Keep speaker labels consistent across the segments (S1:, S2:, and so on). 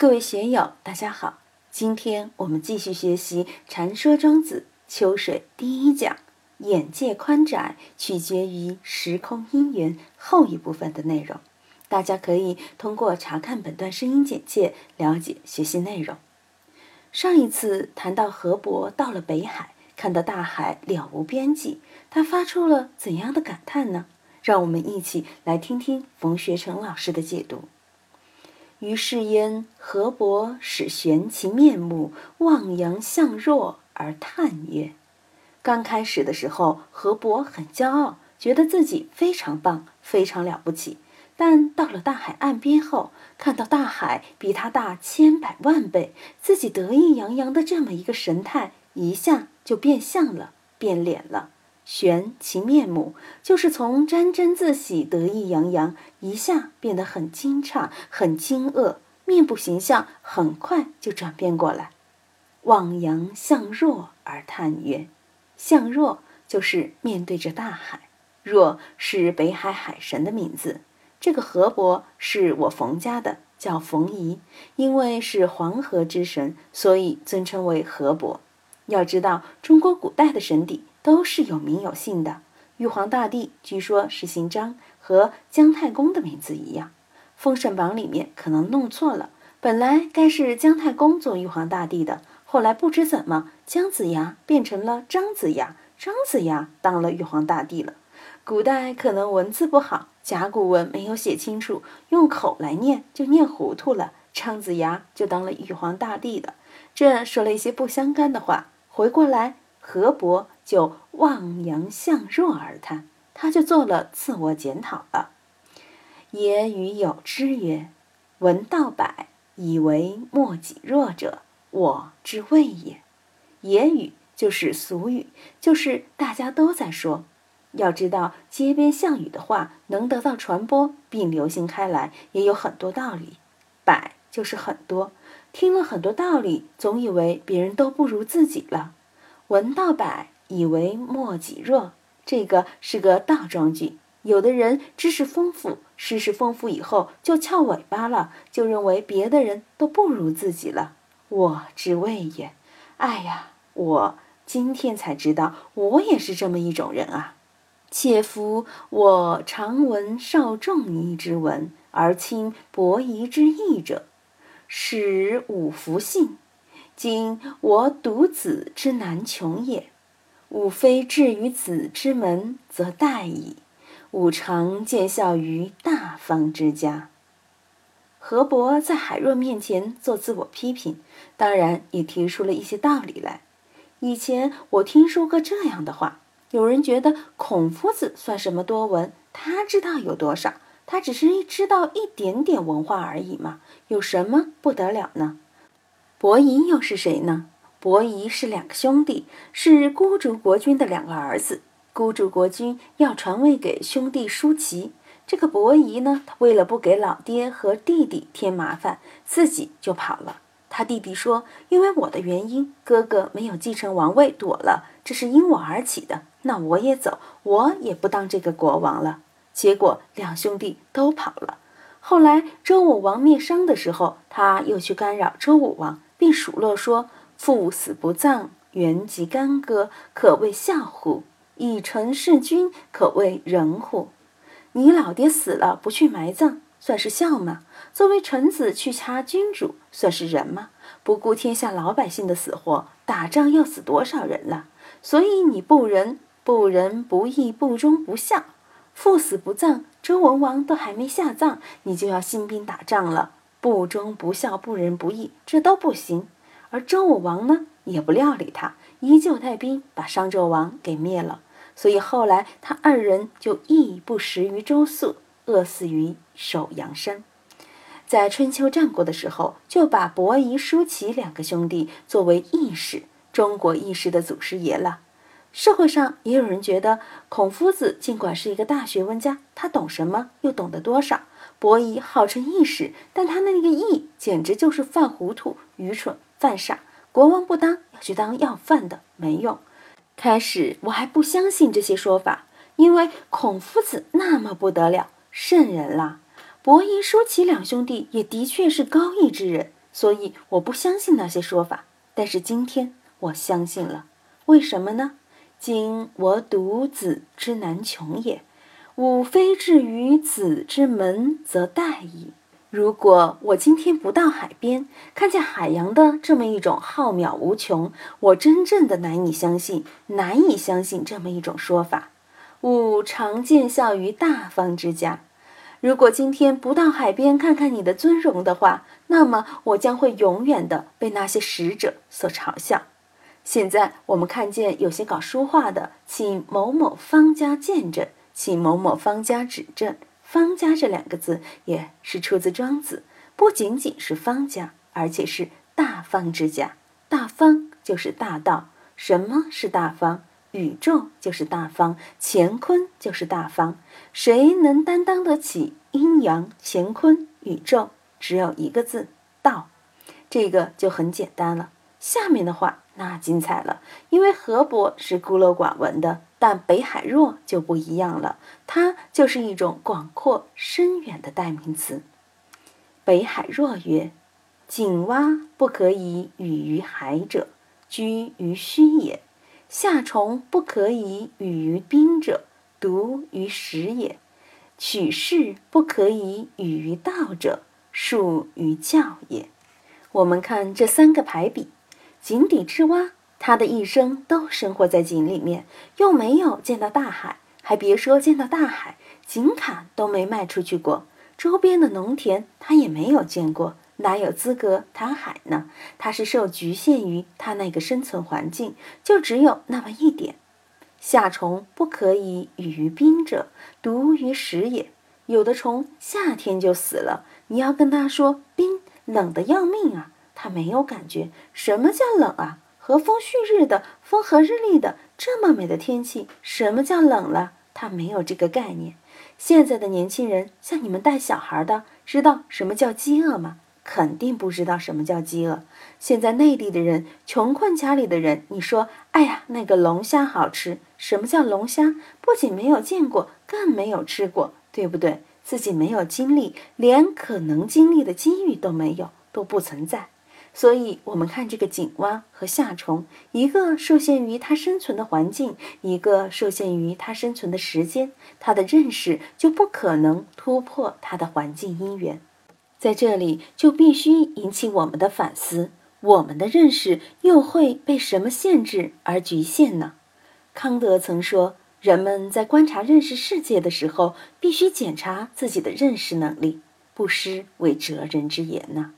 S1: 各位学友，大家好！今天我们继续学习《禅说庄子·秋水》第一讲“眼界宽窄取决于时空因缘”后一部分的内容。大家可以通过查看本段声音简介了解学习内容。上一次谈到河伯到了北海，看到大海了无边际，他发出了怎样的感叹呢？让我们一起来听听冯学成老师的解读。于是焉，河伯始悬其面目，望洋向若而叹曰：“刚开始的时候，河伯很骄傲，觉得自己非常棒，非常了不起。但到了大海岸边后，看到大海比他大千百万倍，自己得意洋洋的这么一个神态，一下就变相了，变脸了。”悬其面目，就是从沾沾自喜、得意洋洋，一下变得很惊诧、很惊愕，面部形象很快就转变过来。望洋向若而叹曰：“向若就是面对着大海，若是北海海神的名字。这个河伯是我冯家的，叫冯夷，因为是黄河之神，所以尊称为河伯。要知道，中国古代的神邸。”都是有名有姓的。玉皇大帝据说是姓张，和姜太公的名字一样。《封神榜》里面可能弄错了，本来该是姜太公做玉皇大帝的，后来不知怎么姜子牙变成了张子牙，张子牙当了玉皇大帝了。古代可能文字不好，甲骨文没有写清楚，用口来念就念糊涂了，张子牙就当了玉皇大帝的。这说了一些不相干的话，回过来。河伯就望洋向若而叹，他就做了自我检讨了。也与有之曰：“闻道百，以为莫己弱者，我之谓也。”言语就是俗语，就是大家都在说。要知道，街边巷语的话能得到传播并流行开来，也有很多道理。百就是很多，听了很多道理，总以为别人都不如自己了。闻道百，以为莫己弱。这个是个倒装句。有的人知识丰富，知识丰富以后就翘尾巴了，就认为别的人都不如自己了。我之谓也。哎呀，我今天才知道，我也是这么一种人啊。且夫我常闻少仲尼之文，而亲伯夷之义者，使吾弗信。今我独子之难穷也，吾非至于子之门，则殆矣。吾常见效于大方之家。何伯在海若面前做自我批评，当然也提出了一些道理来。以前我听说过这样的话：有人觉得孔夫子算什么多文？他知道有多少？他只是知道一点点文化而已嘛，有什么不得了呢？伯夷又是谁呢？伯夷是两个兄弟，是孤竹国君的两个儿子。孤竹国君要传位给兄弟叔齐，这个伯夷呢，为了不给老爹和弟弟添麻烦，自己就跑了。他弟弟说：“因为我的原因，哥哥没有继承王位，躲了，这是因我而起的。那我也走，我也不当这个国王了。”结果两兄弟都跑了。后来周武王灭商的时候，他又去干扰周武王。并数落说：“父死不葬，原籍干戈，可谓孝乎？以臣弑君，可谓仁乎？你老爹死了不去埋葬，算是孝吗？作为臣子去掐君主，算是仁吗？不顾天下老百姓的死活，打仗要死多少人了？所以你不仁、不仁、不义、不忠、不孝。父死不葬，周文王都还没下葬，你就要兴兵打仗了。”不忠不孝不仁不义，这都不行。而周武王呢，也不料理他，依旧带兵把商纣王给灭了。所以后来他二人就义不食于周粟，饿死于首阳山。在春秋战国的时候，就把伯夷、叔齐两个兄弟作为义士，中国义士的祖师爷了。社会上也有人觉得，孔夫子尽管是一个大学问家，他懂什么，又懂得多少？伯夷号称义士，但他那个义简直就是犯糊涂、愚蠢、犯傻。国王不当，要去当要饭的，没用。开始我还不相信这些说法，因为孔夫子那么不得了，圣人啦。伯夷、叔齐两兄弟也的确是高义之人，所以我不相信那些说法。但是今天我相信了，为什么呢？今我独子之难穷也，吾非至于子之门则殆矣。如果我今天不到海边，看见海洋的这么一种浩渺无穷，我真正的难以相信，难以相信这么一种说法。吾常见笑于大方之家。如果今天不到海边看看你的尊容的话，那么我将会永远的被那些使者所嘲笑。现在我们看见有些搞书画的，请某某方家见证，请某某方家指正。方家这两个字也是出自庄子，不仅仅是方家，而且是大方之家。大方就是大道。什么是大方？宇宙就是大方，乾坤就是大方。谁能担当得起阴阳、乾坤、宇宙？只有一个字：道。这个就很简单了。下面的话那精彩了，因为河伯是孤陋寡闻的。但北海若就不一样了，它就是一种广阔深远的代名词。北海若曰：“井蛙不可以语于海者，居于虚也；夏虫不可以语于冰者，独于实也；取士不可以语于道者，术于教也。”我们看这三个排比，井底之蛙。他的一生都生活在井里面，又没有见到大海，还别说见到大海，井坎都没卖出去过。周边的农田他也没有见过，哪有资格谈海呢？他是受局限于他那个生存环境，就只有那么一点。夏虫不可以语于冰者，独于食也。有的虫夏天就死了，你要跟他说冰冷的要命啊，他没有感觉。什么叫冷啊？和风煦日的，风和日丽的，这么美的天气，什么叫冷了？他没有这个概念。现在的年轻人，像你们带小孩的，知道什么叫饥饿吗？肯定不知道什么叫饥饿。现在内地的人，穷困家里的人，你说，哎呀，那个龙虾好吃。什么叫龙虾？不仅没有见过，更没有吃过，对不对？自己没有经历，连可能经历的机遇都没有，都不存在。所以，我们看这个井蛙和夏虫，一个受限于它生存的环境，一个受限于它生存的时间，它的认识就不可能突破它的环境因缘。在这里，就必须引起我们的反思：我们的认识又会被什么限制而局限呢？康德曾说，人们在观察、认识世界的时候，必须检查自己的认识能力，不失为哲人之言呢。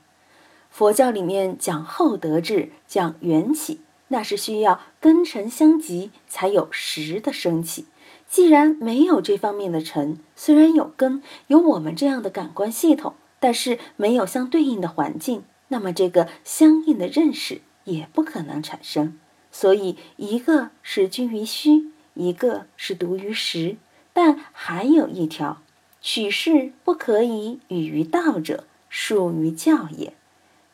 S1: 佛教里面讲厚德智，讲缘起，那是需要根尘相即才有实的升起。既然没有这方面的尘，虽然有根，有我们这样的感官系统，但是没有相对应的环境，那么这个相应的认识也不可能产生。所以，一个是居于虚，一个是独于实，但还有一条：取士不可以语于道者，属于教也。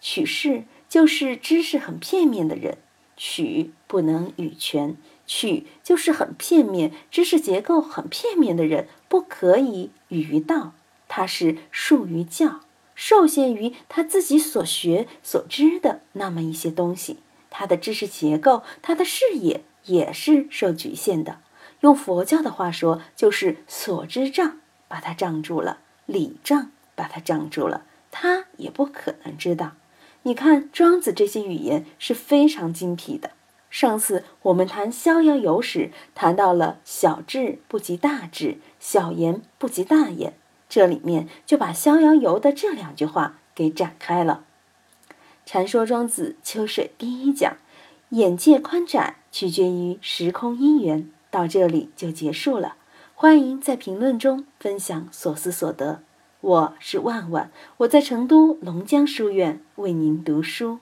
S1: 取士就是知识很片面的人，取不能与全，取就是很片面，知识结构很片面的人，不可以与于道，他是术于教，受限于他自己所学所知的那么一些东西，他的知识结构，他的视野也是受局限的。用佛教的话说，就是所知障把他障住了，理障把他障住了，他也不可能知道。你看庄子这些语言是非常精辟的。上次我们谈《逍遥游》时，谈到了“小智不及大智，小言不及大言”，这里面就把《逍遥游》的这两句话给展开了。禅说庄子秋水第一讲，眼界宽窄取决于时空因缘，到这里就结束了。欢迎在评论中分享所思所得。我是万万，我在成都龙江书院为您读书。